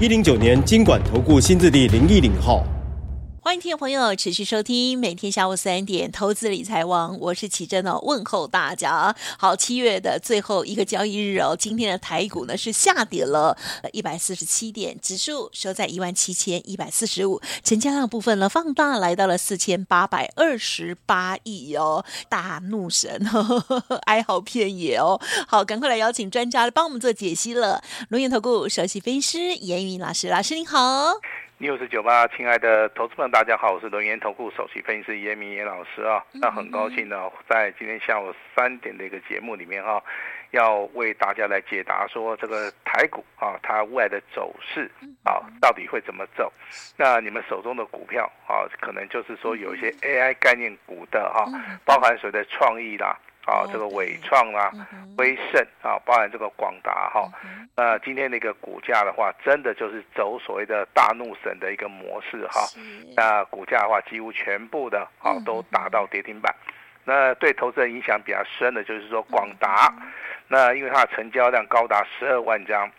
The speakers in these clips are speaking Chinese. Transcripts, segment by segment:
一零九年金管投顾新字第零一零号。欢迎听众朋友持续收听每天下午三点投资理财网，我是奇珍哦，问候大家。好，七月的最后一个交易日哦，今天的台股呢是下跌了一百四十七点，指数收在一万七千一百四十五，成交量部分呢放大来到了四千八百二十八亿哦，大怒神呵呵，哀嚎遍野哦。好，赶快来邀请专家来帮我们做解析了。轮源投顾首席分析师严云老师，老师您好。六四九八，亲爱的投资朋友，大家好，我是轮源投顾首席分析师严明严老师啊。那很高兴呢，在今天下午三点的一个节目里面啊，要为大家来解答说这个台股啊，它未来的走势啊，到底会怎么走？那你们手中的股票啊，可能就是说有一些 AI 概念股的哈，包含所谓的创意啦。啊，这个伟创啊、威盛啊，包含这个广达哈，那今天那个股价的话，真的就是走所谓的大怒神的一个模式哈。那股价的话，几乎全部的啊都达到跌停板。那对投资人影响比较深的就是说广达，那因为它的成交量高达十二万张，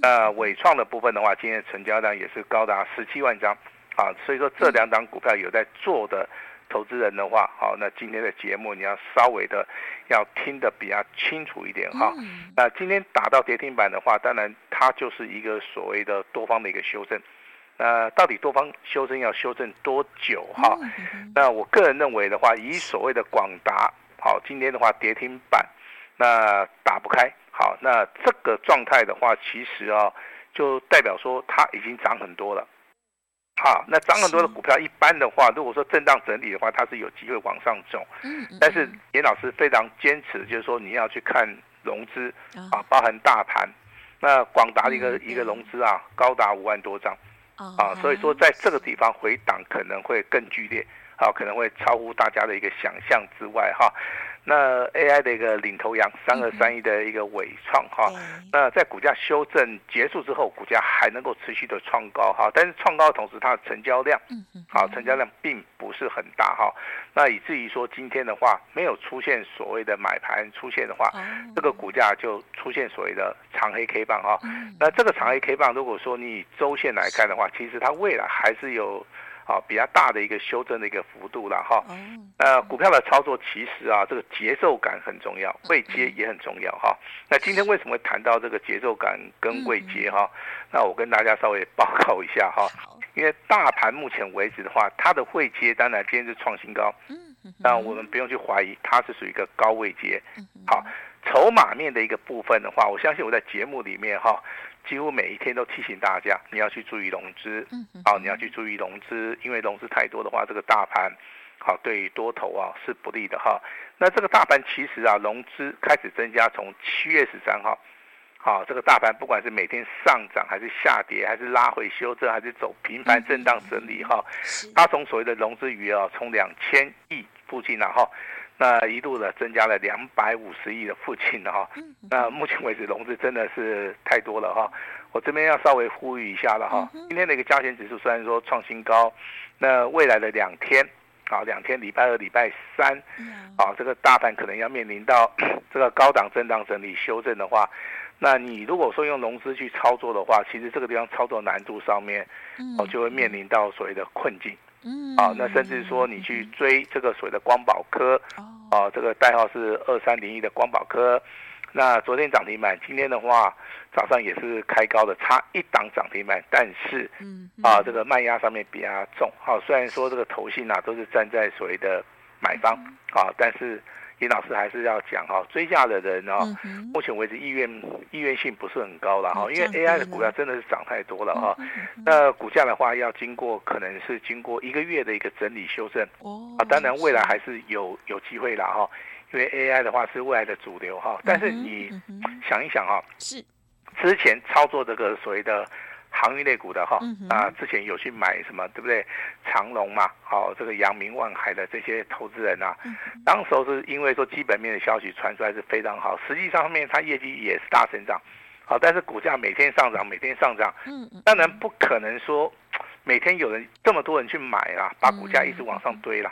那伟创的部分的话，今天成交量也是高达十七万张。啊，所以说这两档股票有在做的。投资人的话，好，那今天的节目你要稍微的要听得比较清楚一点哈。那今天打到跌停板的话，当然它就是一个所谓的多方的一个修正。那到底多方修正要修正多久哈？那我个人认为的话，以所谓的广达，好，今天的话跌停板，那打不开，好，那这个状态的话，其实啊，就代表说它已经涨很多了。好，那涨很多的股票，一般的话，如果说震荡整理的话，它是有机会往上走。嗯，但是严老师非常坚持，就是说你要去看融资啊，包含大盘。那广达的一个一个融资啊，高达五万多张啊，所以说在这个地方回档可能会更剧烈，啊，可能会超乎大家的一个想象之外哈。那 AI 的一个领头羊三二三一的一个尾创哈，那在股价修正结束之后，股价还能够持续的创高哈，但是创高的同时，它的成交量，好，成交量并不是很大哈，那以至于说今天的话没有出现所谓的买盘出现的话，这个股价就出现所谓的长黑 K 棒哈，那这个长黑 K 棒如果说你以周线来看的话，其实它未来还是有。啊，比较大的一个修正的一个幅度了哈。呃，股票的操作其实啊，这个节奏感很重要，位阶也很重要哈。那今天为什么会谈到这个节奏感跟位阶哈？那我跟大家稍微报告一下哈。因为大盘目前为止的话，它的位阶当然今天是创新高，那我们不用去怀疑它是属于一个高位阶。好，筹码面的一个部分的话，我相信我在节目里面哈。几乎每一天都提醒大家，你要去注意融资，好，你要去注意融资，因为融资太多的话，这个大盘，好，对于多头啊是不利的哈。那这个大盘其实啊，融资开始增加，从七月十三号，好，这个大盘不管是每天上涨还是下跌，还是拉回修正，还是走平盘震荡整理哈，它从所谓的融资余额从两千亿附近然后。那一度的增加了两百五十亿的附近的哈，那目前为止融资真的是太多了哈，我这边要稍微呼吁一下了哈。今天的一个加权指数虽然说创新高，那未来的两天啊，两天礼拜二、礼拜三，啊，这个大盘可能要面临到 这个高档震荡整理修正的话，那你如果说用融资去操作的话，其实这个地方操作难度上面，哦，就会面临到所谓的困境。嗯，啊，那甚至说你去追这个所谓的光宝科，啊，这个代号是二三零一的光宝科，那昨天涨停板，今天的话早上也是开高的，差一档涨停板，但是，嗯啊，这个卖压上面比较重，好，虽然说这个投信啊都是站在所谓的买方，啊，但是。严老师还是要讲哈，追价的人哦，目前为止意愿意愿性不是很高了哈，因为 AI 的股票真的是涨太多了哈。那股价的话，要经过可能是经过一个月的一个整理修正，啊，当然未来还是有有机会了哈，因为 AI 的话是未来的主流哈。但是你想一想哈，是之前操作这个所谓的航运类股的哈，啊，之前有去买什么，对不对？长隆嘛，好，这个阳明万海的这些投资人啊，当时候是因为说基本面的消息传出来是非常好，实际上面它业绩也是大成长，好，但是股价每天上涨，每天上涨，嗯当然不可能说每天有人这么多人去买啦，把股价一直往上堆了。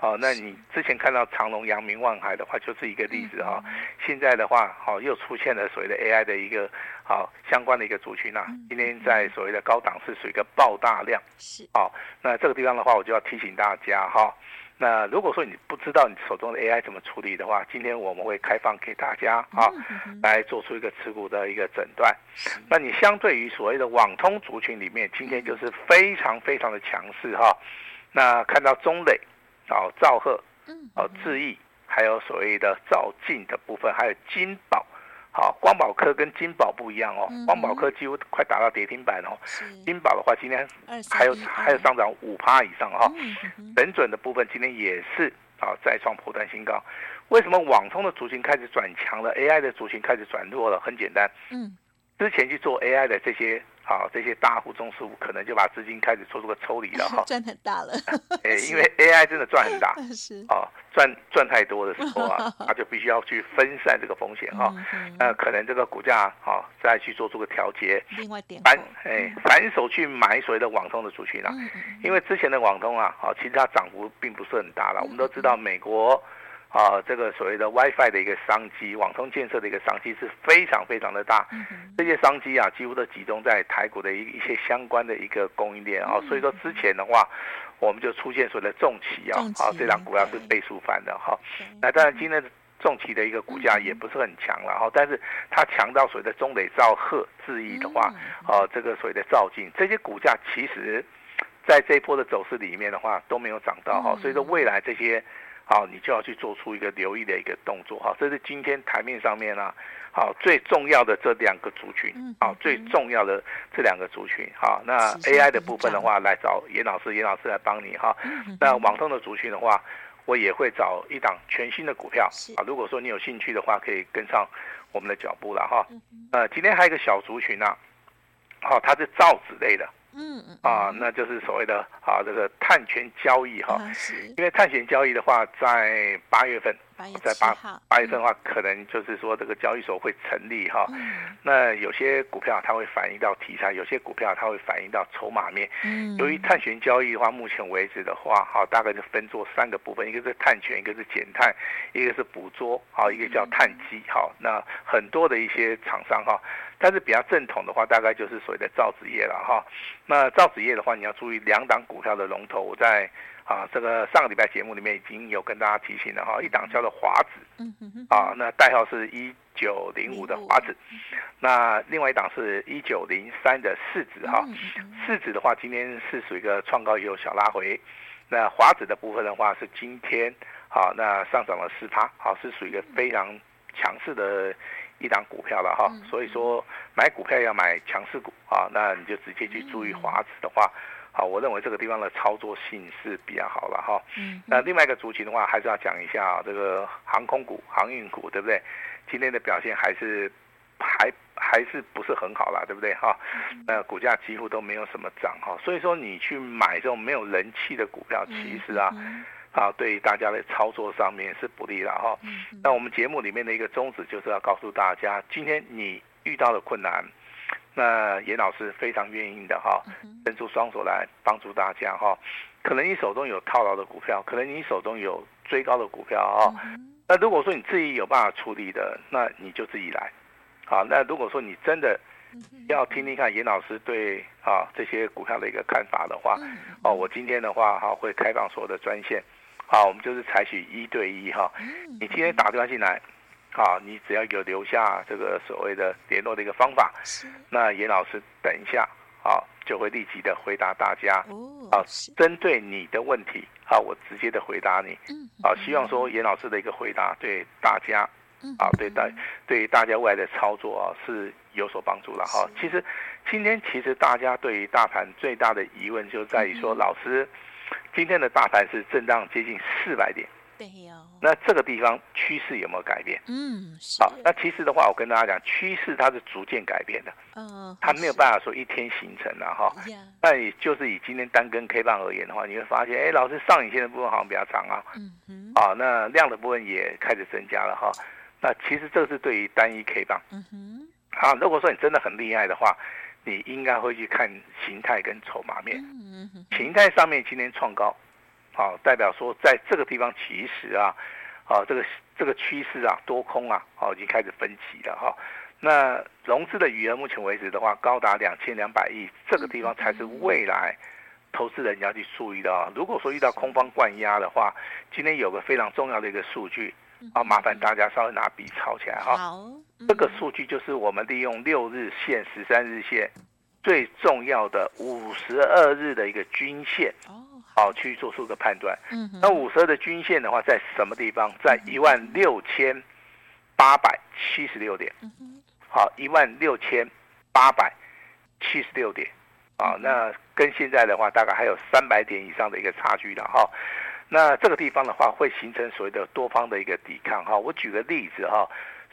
好，那你之前看到长隆、阳明、万海的话，就是一个例子哈。现在的话，好又出现了所谓的 AI 的一个好相关的一个族群呐。今天在所谓的高档是属于一个爆大量，是。好，那这个地方的话，我就要提醒大家哈。那如果说你不知道你手中的 AI 怎么处理的话，今天我们会开放给大家啊，来做出一个持股的一个诊断。那你相对于所谓的网通族群里面，今天就是非常非常的强势哈。那看到中磊。哦，兆赫，哦，智易，还有所谓的兆进的部分，还有金宝，好，光宝科跟金宝不一样哦，光宝科几乎快打到跌停板哦，金宝的话今天还有还有上涨五趴以上哈，神准的部分今天也是啊再创破断新高，为什么网通的族群开始转强了，AI 的族群开始转弱了？很简单，嗯，之前去做 AI 的这些。好，这些大户、中实户可能就把资金开始做出个抽离了 哈，赚很大了。哎，因为 AI 真的赚很大，是哦，赚赚太多的时候啊，他就必须要去分散这个风险哈。那可能这个股价啊再去做出个调节。另外点反哎反手去买所谓的网通的族群啊，因为之前的网通啊，好其实它涨幅并不是很大了。我们都知道美国。啊，这个所谓的 WiFi 的一个商机，网通建设的一个商机是非常非常的大。这些商机啊，几乎都集中在台股的一一些相关的一个供应链啊。所以说之前的话，我们就出现所谓的重企啊，啊，这档股票是倍数翻的哈。那当然今天的重企的一个股价也不是很强了哈，但是它强到所谓的中磊、兆赫、智易的话，啊，这个所谓的兆进这些股价，其实在这一波的走势里面的话都没有涨到哈。所以说未来这些。好，你就要去做出一个留意的一个动作哈，这是今天台面上面啊，好最重要的这两个族群，好最重要的这两个族群，好那 AI 的部分的话，来找严老师，严老师来帮你哈。那网通的族群的话，我也会找一档全新的股票啊。如果说你有兴趣的话，可以跟上我们的脚步了哈。呃，今天还有一个小族群呢，好，它是造纸类的。嗯嗯啊，那就是所谓的啊这个碳权交易哈，因为碳权交易的话，在八月份，在八八月份的话，可能就是说这个交易所会成立哈。那有些股票它会反映到题材，有些股票它会反映到筹码面。由于碳权交易的话，目前为止的话，哈，大概就分做三个部分，一个是碳权，一个是减碳，一个是捕捉，好，一个叫碳基，好，那很多的一些厂商哈。但是比较正统的话，大概就是所谓的造纸业了哈。那造纸业的话，你要注意两档股票的龙头，我在啊这个上个礼拜节目里面已经有跟大家提醒了哈。一档叫做华子，啊，那代号是一九零五的华子。那另外一档是一九零三的市值哈。世纸的话，今天是属于一个创高也有小拉回。那华子的部分的话，是今天好那上涨了四趴，好是属于一个非常强势的。一档股票了哈，所以说买股票要买强势股啊，那你就直接去注意华子的话，好，我认为这个地方的操作性是比较好了哈。嗯那另外一个族群的话，还是要讲一下这个航空股、航运股，对不对？今天的表现还是还还是不是很好啦，对不对哈？那股价几乎都没有什么涨哈，所以说你去买这种没有人气的股票，其实啊。啊，对大家的操作上面是不利的哈。那我们节目里面的一个宗旨就是要告诉大家，今天你遇到的困难，那严老师非常愿意的哈，伸出双手来帮助大家哈。可能你手中有套牢的股票，可能你手中有追高的股票啊。那如果说你自己有办法处理的，那你就自己来。好，那如果说你真的要听听看严老师对啊这些股票的一个看法的话，哦，我今天的话哈会开放所有的专线。好，我们就是采取一对一哈。你今天打电话进来，好，你只要有留下这个所谓的联络的一个方法，那严老师等一下，啊，就会立即的回答大家。啊，针对你的问题，好，我直接的回答你。嗯，啊，希望说严老师的一个回答对大家，啊，对大对大家未来的操作啊是有所帮助了哈。其实今天其实大家对于大盘最大的疑问就在于说，老师。今天的大盘是震荡接近四百点，对哦。那这个地方趋势有没有改变？嗯，好，那其实的话，我跟大家讲，趋势它是逐渐改变的。嗯，它没有办法说一天形成的哈。那也就是以今天单根 K 棒而言的话，你会发现，哎，老师上影线的部分好像比较长啊。嗯嗯。啊，那量的部分也开始增加了哈。那其实这是对于单一 K 棒。嗯哼。啊，如果说你真的很厉害的话，你应该会去看形态跟筹码面。嗯哼。形态上面今天创高。好，代表说在这个地方其实啊，啊这个这个趋势啊多空啊，好已经开始分歧了哈。那融资的余额目前为止的话，高达两千两百亿，这个地方才是未来投资人要去注意的啊。如果说遇到空方灌压的话，今天有个非常重要的一个数据啊，麻烦大家稍微拿笔抄起来哈。好，这个数据就是我们利用六日线、十三日线最重要的五十二日的一个均线。好，去做出个判断。嗯，那五十二的均线的话，在什么地方？在一万六千八百七十六点。嗯，好，一万六千八百七十六点。啊，那跟现在的话，大概还有三百点以上的一个差距了哈。那这个地方的话，会形成所谓的多方的一个抵抗哈。我举个例子哈，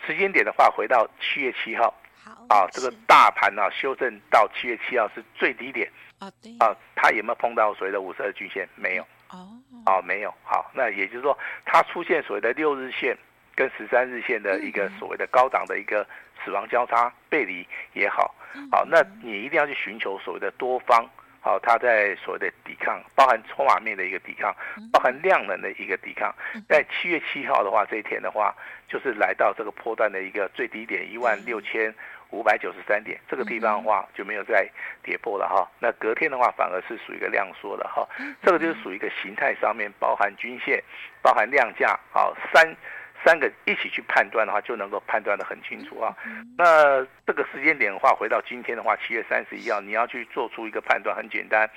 时间点的话，回到七月七号。好。啊，这个大盘呢，修正到七月七号是最低点。啊，对啊，它有没有碰到所谓的五十二均线？没有哦，哦，没有。好，那也就是说，它出现所谓的六日线跟十三日线的一个所谓的高档的一个死亡交叉背离也好，好，那你一定要去寻求所谓的多方，好，它在所谓的抵抗，包含筹码面的一个抵抗，包含量能的一个抵抗。在七月七号的话，这一天的话，就是来到这个波段的一个最低点一万六千。五百九十三点，这个地方的话就没有再跌破了哈。那隔天的话反而是属于一个量缩的哈。这个就是属于一个形态上面包含均线、包含量价，好三三个一起去判断的话，就能够判断的很清楚啊。那这个时间点的话，回到今天的话，七月三十一号，你要去做出一个判断，很简单，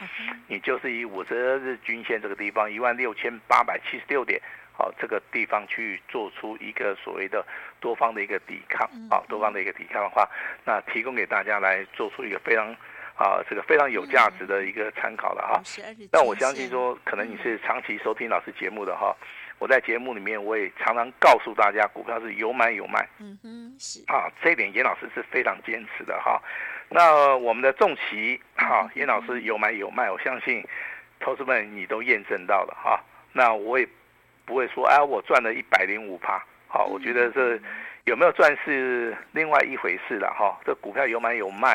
你就是以五十日均线这个地方一万六千八百七十六点。好，这个地方去做出一个所谓的多方的一个抵抗，啊，多方的一个抵抗的话，那提供给大家来做出一个非常啊，这个非常有价值的一个参考了哈。但我相信说，可能你是长期收听老师节目的哈，我在节目里面我也常常告诉大家，股票是有买有卖。嗯哼，是啊，这一点严老师是非常坚持的哈。那我们的重骑哈，严老师有买有卖，我相信投资们你都验证到了哈。那我也。不会说，哎，我赚了一百零五趴，好，我觉得这有没有赚是另外一回事了哈。这股票有买有卖，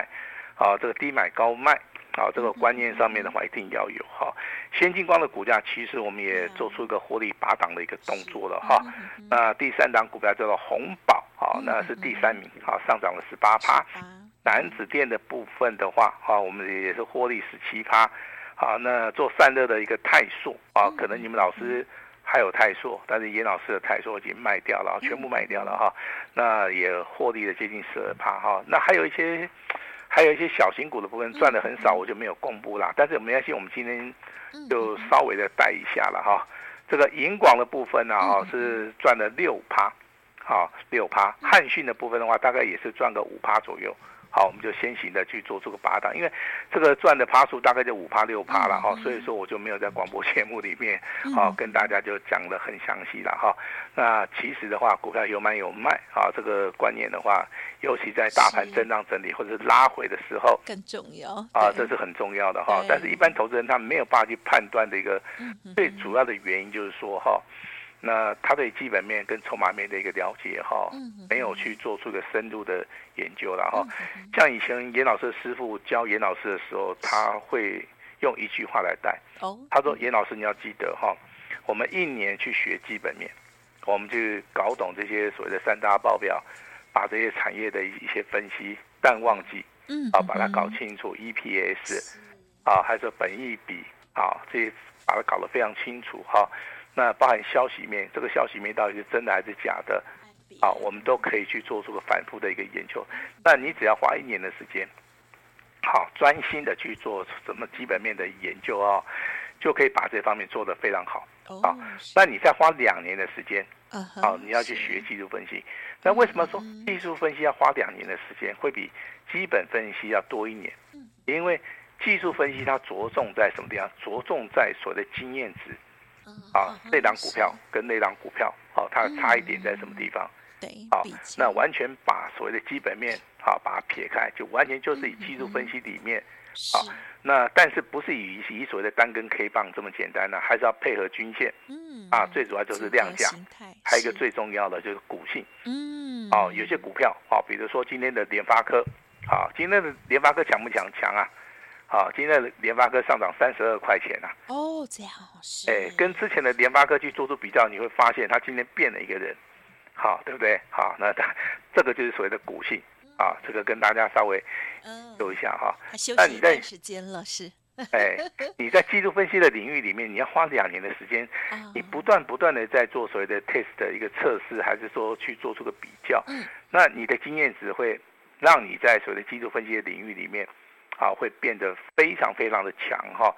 啊，这个低买高卖，啊，这个观念上面的话一定要有哈。先进光的股价其实我们也做出一个获利拔档的一个动作了哈。那第三档股票叫做红宝，好，那是第三名，好，上涨了十八趴。楠梓电的部分的话，啊，我们也是获利十七趴。好，那做散热的一个泰硕，啊，可能你们老师。还有泰硕，但是严老师的泰硕已经卖掉了，全部卖掉了哈。那也获利了接近十二趴哈。那还有一些，还有一些小型股的部分赚的很少，我就没有公布啦。但是没关系，我们今天就稍微的带一下了哈。这个银广的部分呢，哈是赚了六趴，好六趴。汉讯的部分的话，大概也是赚个五趴左右。好，我们就先行的去做这个八档，因为这个赚的趴数大概就五趴六趴了哈，所以说我就没有在广播节目里面好跟大家就讲的很详细了哈。那其实的话，股票有买有卖啊，这个观念的话，尤其在大盘震荡整理或者是拉回的时候更重要啊，这是很重要的哈。但是一般投资人他没有办法去判断的一个最主要的原因就是说哈。那他对基本面跟筹码面的一个了解哈，没有去做出一个深入的研究了哈。像以前严老师的师傅教严老师的时候，他会用一句话来带。他说：“严老师，你要记得哈，我们一年去学基本面，我们去搞懂这些所谓的三大报表，把这些产业的一些分析，淡旺季，啊，把它搞清楚，EPS，啊，还是本益比，啊，这些把它搞得非常清楚哈。”那包含消息面，这个消息面到底是真的还是假的？啊，我们都可以去做出个反复的一个研究。那你只要花一年的时间，好，专心的去做什么基本面的研究啊，就可以把这方面做得非常好。啊，那你再花两年的时间，啊，你要去学技术分析。那为什么说技术分析要花两年的时间，会比基本分析要多一年？因为技术分析它着重在什么地方？着重在所谓的经验值。啊，那档股票跟那档股票，好，它的差异点在什么地方？对，好，那完全把所谓的基本面，好，把它撇开，就完全就是以技术分析里面，好，那但是不是以以所谓的单根 K 棒这么简单呢？还是要配合均线，嗯，啊，最主要就是量价，还有一个最重要的就是股性，嗯，哦，有些股票，啊，比如说今天的联发科，啊，今天的联发科强不强？强啊！好，今天的联发科上涨三十二块钱啊。哦，这样是。哎，跟之前的联发科去做出比较，你会发现它今天变了一个人，好，对不对？好，那它这个就是所谓的股性啊，这个跟大家稍微说一下哈。那你在时间了是？哎，你在技术分析的领域里面，你要花两年的时间，你不断不断的在做所谓的 test 的一个测试，还是说去做出个比较？那你的经验值会让你在所谓的技术分析的领域里面。啊，会变得非常非常的强哈，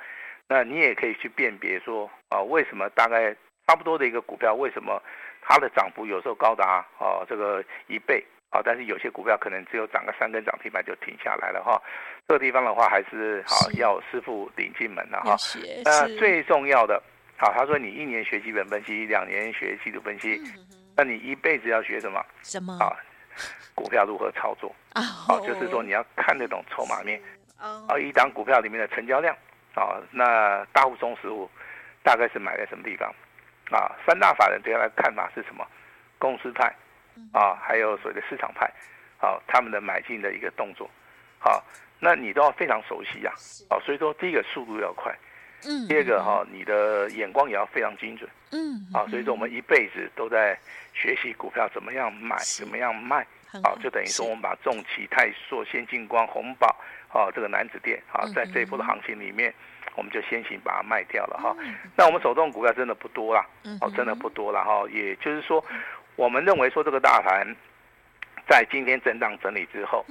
那你也可以去辨别说啊，为什么大概差不多的一个股票，为什么它的涨幅有时候高达啊这个一倍啊，但是有些股票可能只有涨个三根涨停板就停下来了哈。这个地方的话，还是好要师傅领进门了哈。那最重要的，好，他说你一年学基本分析，两年学技术分析，那你一辈子要学什么？什么啊？股票如何操作啊？好就是说你要看得懂筹码面。啊，一档股票里面的成交量，啊，那大户、中实户大概是买在什么地方？啊，三大法人对他的看法是什么？公司派，啊，还有所谓的市场派，啊，他们的买进的一个动作，好，那你都要非常熟悉呀，啊，所以说第一个速度要快，嗯，第二个哈，你的眼光也要非常精准，嗯，啊，所以说我们一辈子都在学习股票怎么样买，怎么样卖，啊，就等于说我们把重企、泰硕、先进光、红宝。哦，这个男子店啊，在这一波的行情里面，我们就先行把它卖掉了哈。那我们手中股票真的不多了，哦，真的不多了哈。也就是说，我们认为说这个大盘在今天震荡整理之后，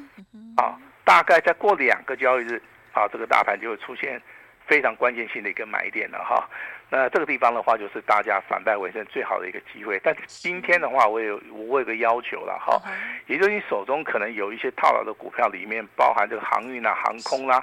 啊，大概再过两个交易日，啊，这个大盘就会出现非常关键性的一个买点了哈。那这个地方的话，就是大家反败为胜最好的一个机会。但是今天的话，我有我有个要求了哈，也就是你手中可能有一些套牢的股票，里面包含这个航运啦、航空啦，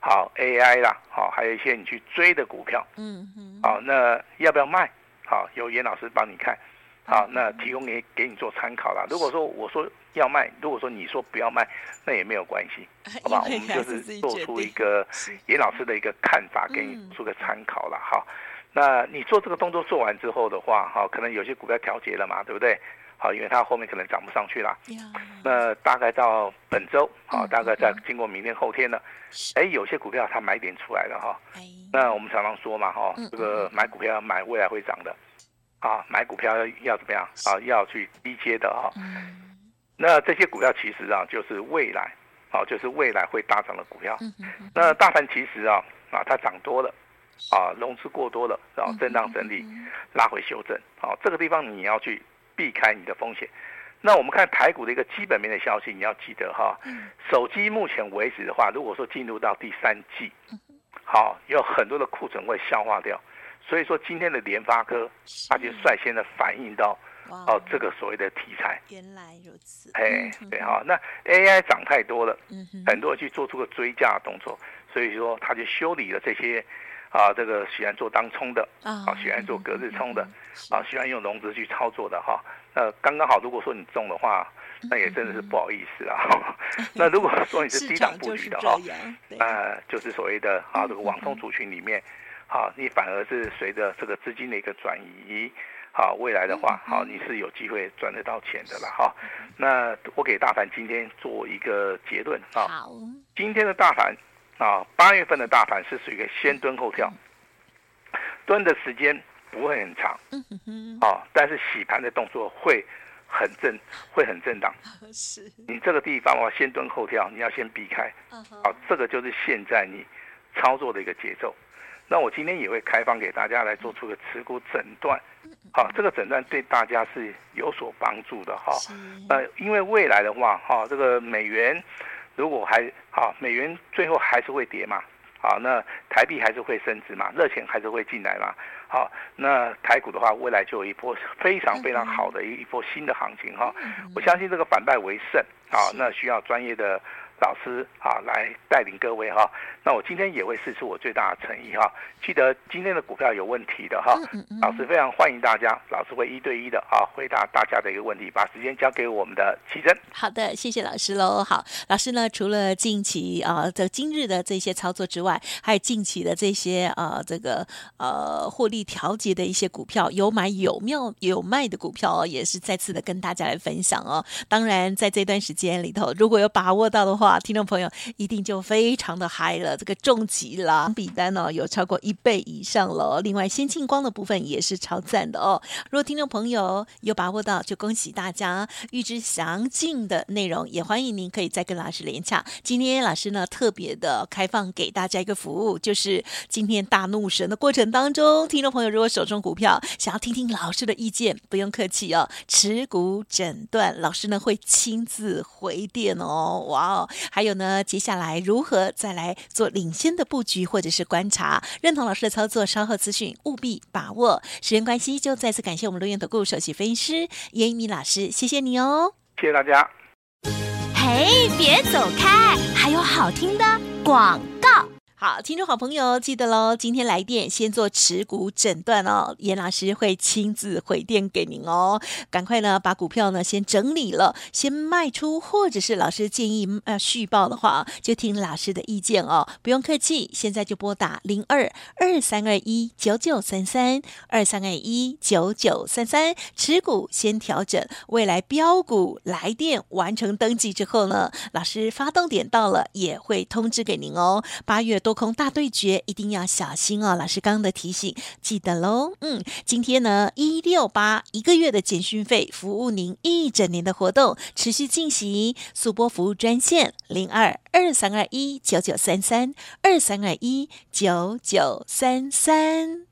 好 AI 啦，好，还有一些你去追的股票，嗯嗯，好，那要不要卖？好，由严老师帮你看，好，那提供给给你做参考啦。如果说我说要卖，如果说你说不要卖，那也没有关系，好吧？我们就是做出一个严老师的一个看法，给你做个参考了哈。那你做这个动作做完之后的话，哈，可能有些股票调节了嘛，对不对？好，因为它后面可能涨不上去了。那大概到本周，好，大概在经过明天后天了，哎，有些股票它买点出来了哈。那我们常常说嘛，哈，这个买股票要买未来会涨的，啊，买股票要要怎么样啊？要去低阶的哈。那这些股票其实啊，就是未来，啊，就是未来会大涨的股票。那大盘其实啊，啊，它涨多了。啊，融资过多了，然后震荡整理，拉回修正。好，这个地方你要去避开你的风险。那我们看台股的一个基本面的消息，你要记得哈，手机目前为止的话，如果说进入到第三季，好，有很多的库存会消化掉，所以说今天的联发科，它就率先的反映到哦这个所谓的题材。原来如此。哎，对哈，那 AI 涨太多了，很多人去做出个追加的动作，所以说他就修理了这些。啊，这个喜欢做当冲的啊，喜欢做隔日冲的啊，喜欢用融资去操作的哈。那刚刚好，如果说你中的话，那也真的是不好意思啊。那如果说你是低档布局的哈，呃，就是所谓的啊，这个网通族群里面，好，你反而是随着这个资金的一个转移，好，未来的话，好，你是有机会赚得到钱的了哈。那我给大盘今天做一个结论啊，今天的大盘。啊，八月份的大盘是属于一个先蹲后跳，蹲的时间不会很长，啊，但是洗盘的动作会很震，会很震荡。是，你这个地方的话，先蹲后跳，你要先避开。啊，这个就是现在你操作的一个节奏。那我今天也会开放给大家来做出个持股诊断，好，这个诊断对大家是有所帮助的哈。呃，因为未来的话，哈，这个美元。如果还好，美元最后还是会跌嘛？好，那台币还是会升值嘛？热钱还是会进来嘛？好，那台股的话，未来就有一波非常非常好的一一波新的行情哈。我相信这个反败为胜啊，那需要专业的老师啊来带领各位哈。那我今天也会试出我最大的诚意哈。记得今天的股票有问题的哈，老师非常欢迎大家，老师会一对一的啊回答大家的一个问题。把时间交给我们的奇珍。好的，谢谢老师喽。好，老师呢，除了近期啊的今日的这些操作之外，还有近期的这些啊这个呃获利调节的一些股票，有买有妙有卖的股票哦，也是再次的跟大家来分享哦。当然，在这段时间里头，如果有把握到的话，听众朋友一定就非常的嗨了。这个重疾啦，比单呢、哦、有超过一倍以上了。另外，先进光的部分也是超赞的哦。如果听众朋友有把握到，就恭喜大家。预知详尽的内容，也欢迎您可以再跟老师连洽。今天老师呢特别的开放给大家一个服务，就是今天大怒神的过程当中，听众朋友如果手中股票想要听听老师的意见，不用客气哦，持股诊断，老师呢会亲自回电哦。哇哦，还有呢，接下来如何再来做领先的布局或者是观察，认同老师的操作，稍后资讯务必把握。时间关系，就再次感谢我们录音投顾首席分析师严一鸣老师，谢谢你哦，谢谢大家。嘿，别走开，还有好听的广告。好，听众好朋友记得喽，今天来电先做持股诊断哦，严老师会亲自回电给您哦。赶快呢，把股票呢先整理了，先卖出，或者是老师建议呃续报的话，就听老师的意见哦，不用客气，现在就拨打零二二三二一九九三三二三二一九九三三，持股先调整，未来标股来电完成登记之后呢，老师发动点到了也会通知给您哦。八月多。多空大对决，一定要小心哦！老师刚刚的提醒，记得喽。嗯，今天呢，一六八一个月的简讯费，服务您一整年的活动持续进行，速播服务专线零二二三二一九九三三二三二一九九三三。